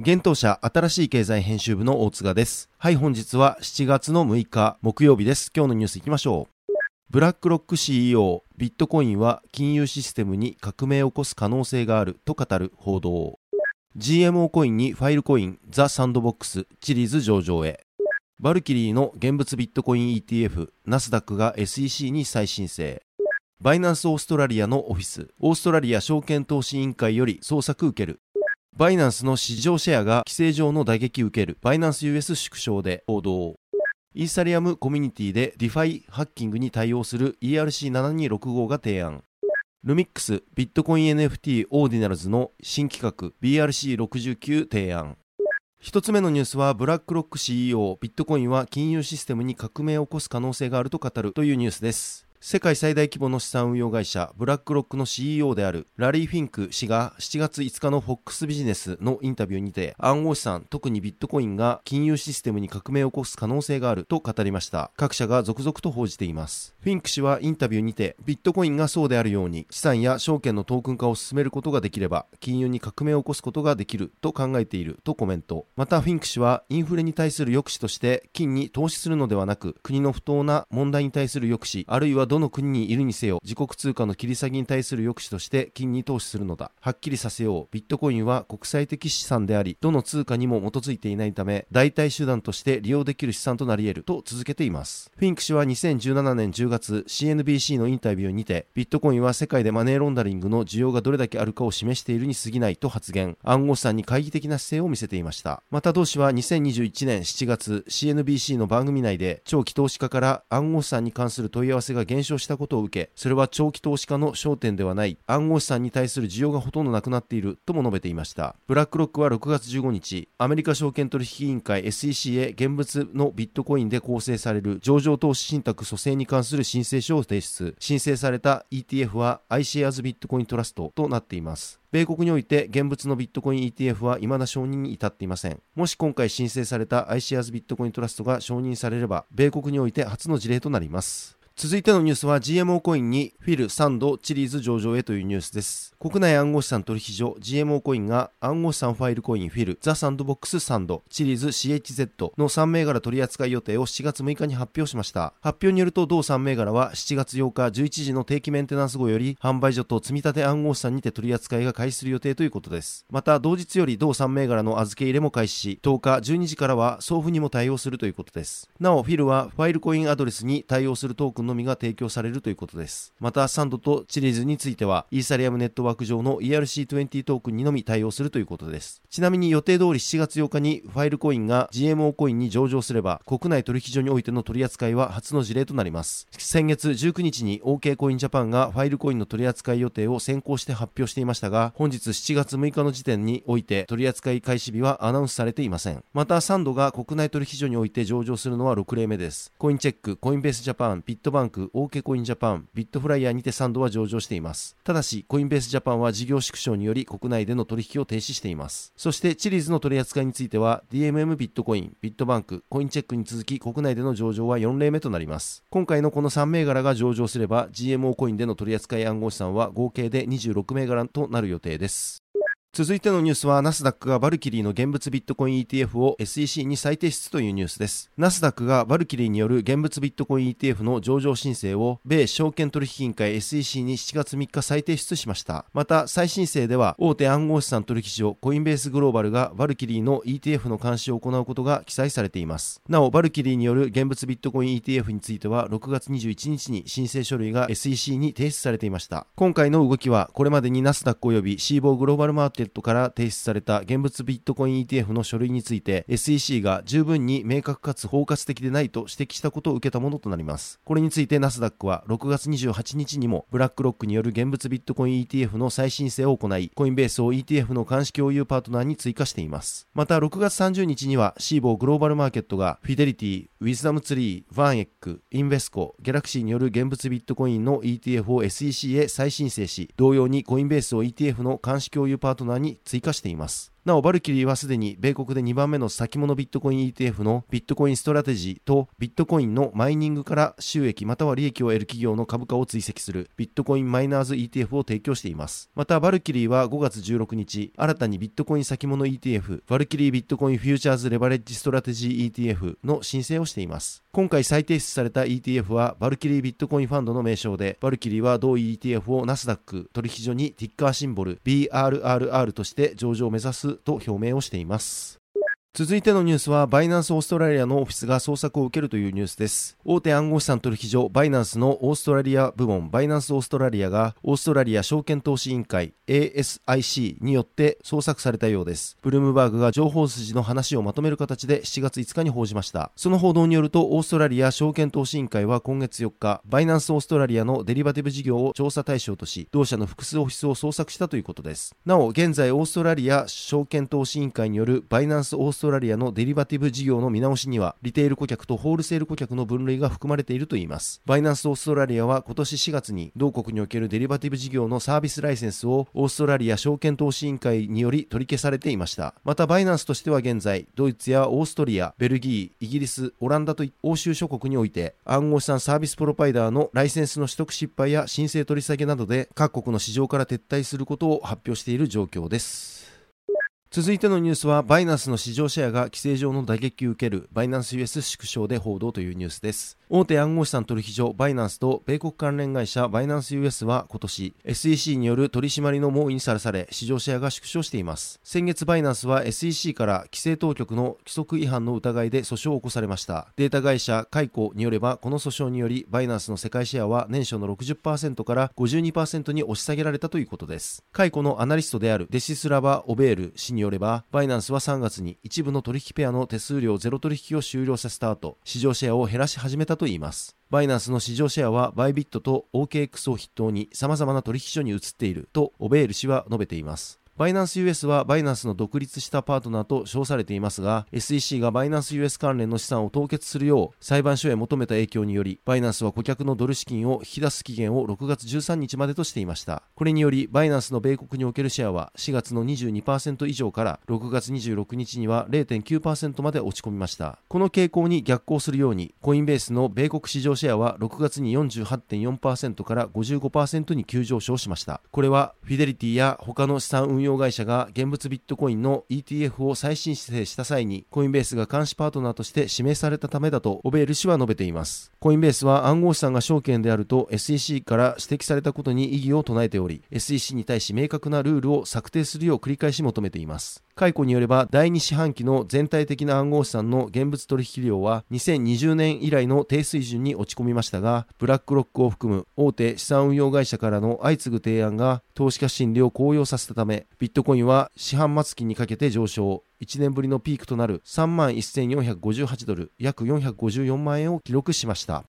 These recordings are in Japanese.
現当社新しい経済編集部の大塚です。はい本日は7月の6日木曜日です。今日のニュースいきましょう。ブラックロック CEO ビットコインは金融システムに革命を起こす可能性があると語る報道。GMO コインにファイルコインザ・サンドボックスチリーズ上場へ。バルキリーの現物ビットコイン ETF ナスダックが SEC に再申請。バイナンスオーストラリアのオフィスオーストラリア証券投資委員会より捜索受ける。バイナンスの市場シェアが規制上の打撃受ける。バイナンス US 縮小で報道イーサリアムコミュニティで DeFi ハッキングに対応する ERC7265 が提案。ルミックスビットコイン NFT オーディナルズの新企画 BRC69 提案。一つ目のニュースはブラックロック CEO ビットコインは金融システムに革命を起こす可能性があると語るというニュースです。世界最大規模の資産運用会社ブラックロックの CEO であるラリー・フィンク氏が7月5日の FOX ビジネスのインタビューにて暗号資産特にビットコインが金融システムに革命を起こす可能性があると語りました。各社が続々と報じています。フィンク氏はインタビューにてビットコインがそうであるように資産や証券のトークン化を進めることができれば金融に革命を起こすことができると考えているとコメント。またフィンク氏はインフレに対する抑止として金に投資するのではなく国の不当な問題に対する抑止あるいはどの国にいるにせよ自国通貨の切り下げに対する抑止として金に投資するのだ。はっきりさせよう。ビットコインは国際的資産でありどの通貨にも基づいていないため代替手段として利用できる資産となり得る。と続けています。フィンク氏は2017年10月 CNBC のインタビューにてビットコインは世界でマネーロンダリングの需要がどれだけあるかを示しているに過ぎない。と発言。暗号資産に懐疑的な姿勢を見せていました。また同氏は2021年7月 CNBC の番組内で長期投資家から暗号資産に関する問い合わせが減少したことを受けそれは長期投資家の焦点ではない。暗号資産に対する需要がほとんどなくなっているとも述べていました。ブラックロックは6月15日アメリカ証券取引委員会 SEC へ現物のビットコインで構成される。上場投資信託組成に関する申請書を提出。申請された ETF は iShares ビットコイントラストとなっています。米国において現物のビットコイン ETF は未だ承認に至っていません。もし今回申請された iShares ビットコイントラストが承認されれば、米国において初の事例となります。続いてのニュースは GMO コインに FIL、SAND、チリーズ上場へというニュースです。国内暗号資産取引所 GMO コインが暗号資産ファイルコイン FIL、ザ・サンドボックス SAND、チリーズ CHZ の3銘柄取扱い予定を7月6日に発表しました。発表によると同3銘柄は7月8日11時の定期メンテナンス後より販売所と積立暗号資産にて取り扱いが開始する予定ということです。また同日より同3銘柄の預け入れも開始し、10日12時からは送付にも対応するということです。なお、フィルはファイルコインアドレスに対応するトークンのみが提供されるということです。また、サンドとチリーズについては、イーサリアムネットワーク上の ERC20 トークンにのみ対応するということです。ちなみに予定通り7月8日にファイルコインが GMO コインに上場すれば、国内取引所においての取り扱いは初の事例となります。先月19日に OK コインジャパンがファイルコインの取り扱い予定を先行して発表していましたが、本日7月6日の時点において取り扱い開始日はアナウンスされていません。また、サンドが国内取引所において上場するのは6例目です。コインチェック、コインベースジャパン、ビットバンク、オーケーコインジャパン、ビットフライヤーにてサンドは上場しています。ただし、コインベースジャパンは事業縮小により国内での取引を停止しています。そして、チリーズの取り扱いについては、DMM ビットコイン、ビットバンク、コインチェックに続き国内での上場は4例目となります。今回のこの3銘柄が上場すれば、GMO コインでの取り扱い暗号資産は合計で26銘柄となる予定です。続いてのニュースは、ナスダックがバルキリーの現物ビットコイン ETF を SEC に再提出というニュースです。ナスダックがバルキリーによる現物ビットコイン ETF の上場申請を、米証券取引委員会 SEC に7月3日再提出しました。また、再申請では、大手暗号資産取引所コインベースグローバルがバルキリーの ETF の監視を行うことが記載されています。なお、バルキリーによる現物ビットコイン ETF については、6月21日に申請書類が SEC に提出されていました。今回の動きは、これまでにナスダック及びシーボーグローバルマートケットから提出された現物ビットコイン ETF の書類について SEC が十分に明確かつ包括的でないと指摘したことを受けたものとなります。これについてナスダックは6月28日にもブラックロックによる現物ビットコイン ETF の再申請を行い、コインベースを ETF の監視共有パートナーに追加しています。また6月30日にはシーボーグローバルマーケットがフィデリティ、ウィズダムツリー、ヴァンエック、インベスコ、ギャラクシーによる現物ビットコインの ETF を SEC へ再申請し、同様にコインベースを ETF の監視共有パートナーに追加しています。なお、バルキリーはすでに米国で2番目の先物ビットコイン ETF のビットコインストラテジーとビットコインのマイニングから収益または利益を得る企業の株価を追跡するビットコインマイナーズ ETF を提供しています。また、バルキリーは5月16日、新たにビットコイン先物 ETF、バルキリービットコインフューチャーズレバレッジストラテジー ETF の申請をしています。今回再提出された ETF はバルキリービットコインファンドの名称で、バルキリーは同 ETF をナスダック取引所にティッカーシンボル BRRR として上場を目指すと表明をしています。続いてのニュースは、バイナンスオーストラリアのオフィスが捜索を受けるというニュースです。大手暗号資産取引所、バイナンスのオーストラリア部門、バイナンスオーストラリアが、オーストラリア証券投資委員会、ASIC によって捜索されたようです。ブルームバーグが情報筋の話をまとめる形で7月5日に報じました。その報道によると、オーストラリア証券投資委員会は今月4日、バイナンスオーストラリアのデリバティブ事業を調査対象とし、同社の複数オフィスを捜索したということです。なお、現在オーストラリア証券投資委員会によるバイナンスオーストラリアトラリアのデリバティブ事業の見直しには、リテール顧客とホールセール顧客の分類が含まれているといいます。バイナンスオーストラリアは今年4月に、同国におけるデリバティブ事業のサービスライセンスをオーストラリア証券投資委員会により取り消されていました。また、バイナンスとしては現在、ドイツやオーストリア、ベルギー、イギリス、オランダと欧州諸国において、暗号資産サービスプロバイダーのライセンスの取得失敗や申請取り下げなどで各国の市場から撤退することを発表している状況です。続いてのニュースは、バイナンスの市場シェアが規制上の打撃を受けるバイナンス US 縮小で報道というニュースです。大手暗号資産取引所バイナンスと米国関連会社バイナンス US は今年 SEC による取締りの猛威にさらされ市場シェアが縮小しています。先月バイナンスは SEC から規制当局の規則違反の疑いで訴訟を起こされました。データ会社カイコによればこの訴訟によりバイナンスの世界シェアは年初の60%から52%に押し下げられたということです。カイコのアナリストであるデシスラバ・オベール氏によればバイナンスは3月に一部の取引ペアの手数料ゼロ取引を終了させた後市場シェアを減らし始めたといいます。バイナンスの市場シェアはバイビットと OKX を筆頭に様々な取引所に移っているとオベール氏は述べています。バイナンス US はバイナンスの独立したパートナーと称されていますが、SEC がバイナンス US 関連の資産を凍結するよう裁判所へ求めた影響により、バイナンスは顧客のドル資金を引き出す期限を6月13日までとしていました。これにより、バイナンスの米国におけるシェアは4月の22%以上から6月26日には0.9%まで落ち込みました。この傾向に逆行するように、コインベースの米国市場シェアは6月に48.4%から55%に急上昇しました。これは、フィデリティや他の資産運用用会社が現物ビットコインの ETF を再申請した際に、コインベースが監視パートナーとして指名されたためだと、オベール氏は述べています。コインベースは暗号資産が証券であると SEC から指摘されたことに異議を唱えており、SEC に対し明確なルールを策定するよう繰り返し求めています。解雇によれば第2四半期の全体的な暗号資産の現物取引量は2020年以来の低水準に落ち込みましたがブラックロックを含む大手資産運用会社からの相次ぐ提案が投資家心理を高揚させたためビットコインは四半期末にかけて上昇1年ぶりのピークとなる3万1458ドル約454万円を記録しました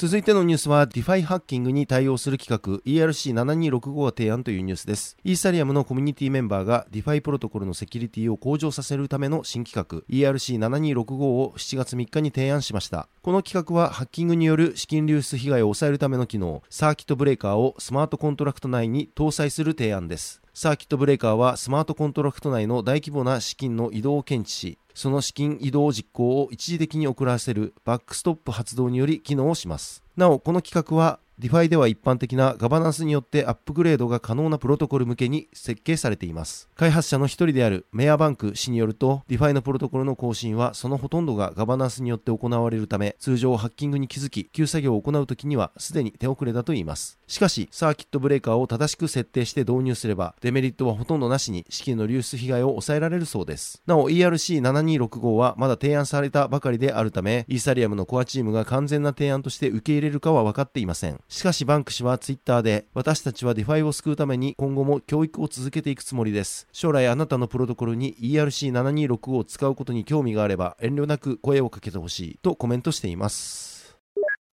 続いてのニュースは DeFi ハッキングに対応する規格 ERC7265 が提案というニュースです。イーサリアムのコミュニティメンバーが DeFi プロトコルのセキュリティを向上させるための新規格 ERC7265 を7月3日に提案しました。この規格はハッキングによる資金流出被害を抑えるための機能サーキットブレーカーをスマートコントラクト内に搭載する提案です。サーキットブレーカーはスマートコントラクト内の大規模な資金の移動を検知し、その資金移動実行を一時的に遅らせるバックストップ発動により機能をします。なお、この規格は DeFi では一般的なガバナンスによってアップグレードが可能なプロトコル向けに設計されています。開発者の一人であるメアバンク氏によると、DeFi のプロトコルの更新はそのほとんどがガバナンスによって行われるため、通常ハッキングに気づき、旧作業を行うときにはすでに手遅れだといいます。しかし、サーキットブレーカーを正しく設定して導入すれば、デメリットはほとんどなしに資金の流出被害を抑えられるそうです。なお、ERC7265 はまだ提案されたばかりであるため、イーサリアムのコアチームが完全な提案として受け入れるかは分かっていません。しかし、バンク氏はツイッターで、私たちはディファイを救うために今後も教育を続けていくつもりです。将来あなたのプロトコルに ERC726 を使うことに興味があれば遠慮なく声をかけてほしいとコメントしています。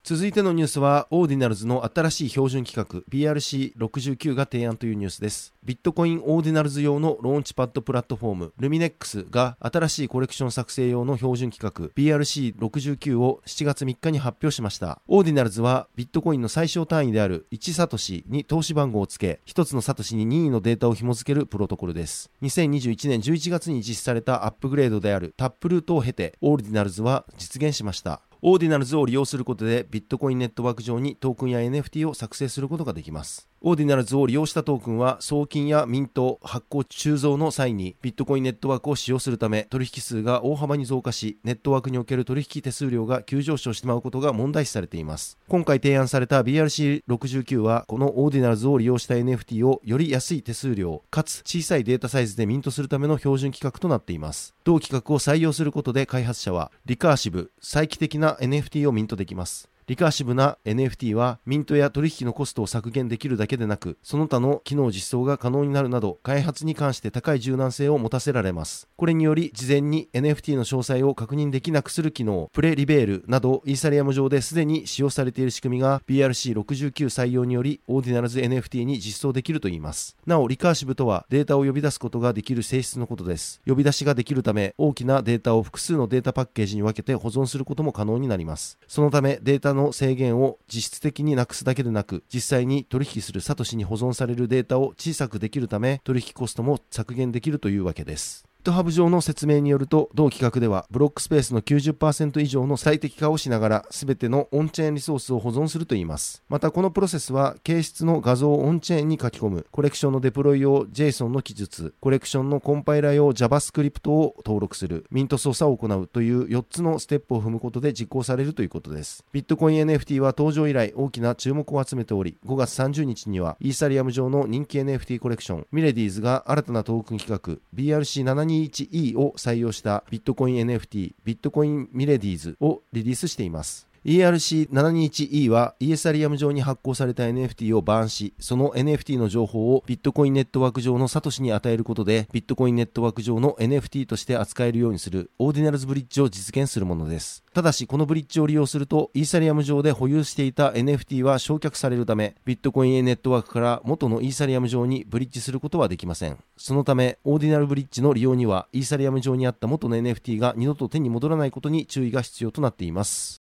続いてのニュースは、オーディナルズの新しい標準規格 BRC69 が提案というニュースです。ビットコインオーディナルズ用のローンチパッドプラットフォーム、ルミネックスが新しいコレクション作成用の標準規格 BRC69 を7月3日に発表しました。オーディナルズはビットコインの最小単位である1サトシに通し番号をつけ、1つのサトシに任意のデータを紐付けるプロトコルです。2021年11月に実施されたアップグレードであるタップルートを経て、オーディナルズは実現しました。オーディナルズを利用することでビットコインネットワーク上にトークンや NFT を作成することができます。オーディナルズを利用したトークンは送金やミント、発行、鋳造の際にビットコインネットワークを使用するため取引数が大幅に増加しネットワークにおける取引手数料が急上昇してしまうことが問題視されています。今回提案された BRC69 はこのオーディナルズを利用した NFT をより安い手数料かつ小さいデータサイズでミントするための標準規格となっています。同規格を採用することで開発者はリカーシブ、再帰的な NFT をミントできます。リカーシブな NFT はミントや取引のコストを削減できるだけでなく、その他の機能実装が可能になるなど、開発に関して高い柔軟性を持たせられます。これにより、事前に NFT の詳細を確認できなくする機能、プレリビールなど、イーサリアム上ですでに使用されている仕組みが BRC69 採用により、オーディナルズ NFT に実装できるといいます。なお、リカーシブとはデータを呼び出すことができる性質のことです。呼び出しができるため、大きなデータを複数のデータパッケージに分けて保存することも可能になります。そのため、データの制限を実質的になくすだけでなく実際に取引するサトシに保存されるデータを小さくできるため取引コストも削減できるというわけです。GitHub 上の説明によると、同規格では、ブロックスペースの90%以上の最適化をしながら、すべてのオンチェーンリソースを保存するといいます。また、このプロセスは、形質の画像をオンチェーンに書き込む、コレクションのデプロイ用 JSON の記述、コレクションのコンパイラ用 JavaScript を登録する、ミント操作を行うという4つのステップを踏むことで実行されるということです。ビットコイン NFT は登場以来大きな注目を集めており、5月30日には、イーサリアム上の人気 NFT コレクション、ミレディーズが新たなトークン企画 brc、21E を採用したビットコイン NFT ビットコインミレディーズをリリースしています。ERC721E はイーサリアム上に発行された NFT をバーンし、その NFT の情報をビットコインネットワーク上のサトシに与えることで、ビットコインネットワーク上の NFT として扱えるようにするオーディナルズブリッジを実現するものです。ただし、このブリッジを利用すると、イーサリアム上で保有していた NFT は焼却されるため、ビットコインネットワークから元のイーサリアム上にブリッジすることはできません。そのため、オーディナルブリッジの利用には、イーサリアム上にあった元の NFT が二度と手に戻らないことに注意が必要となっています。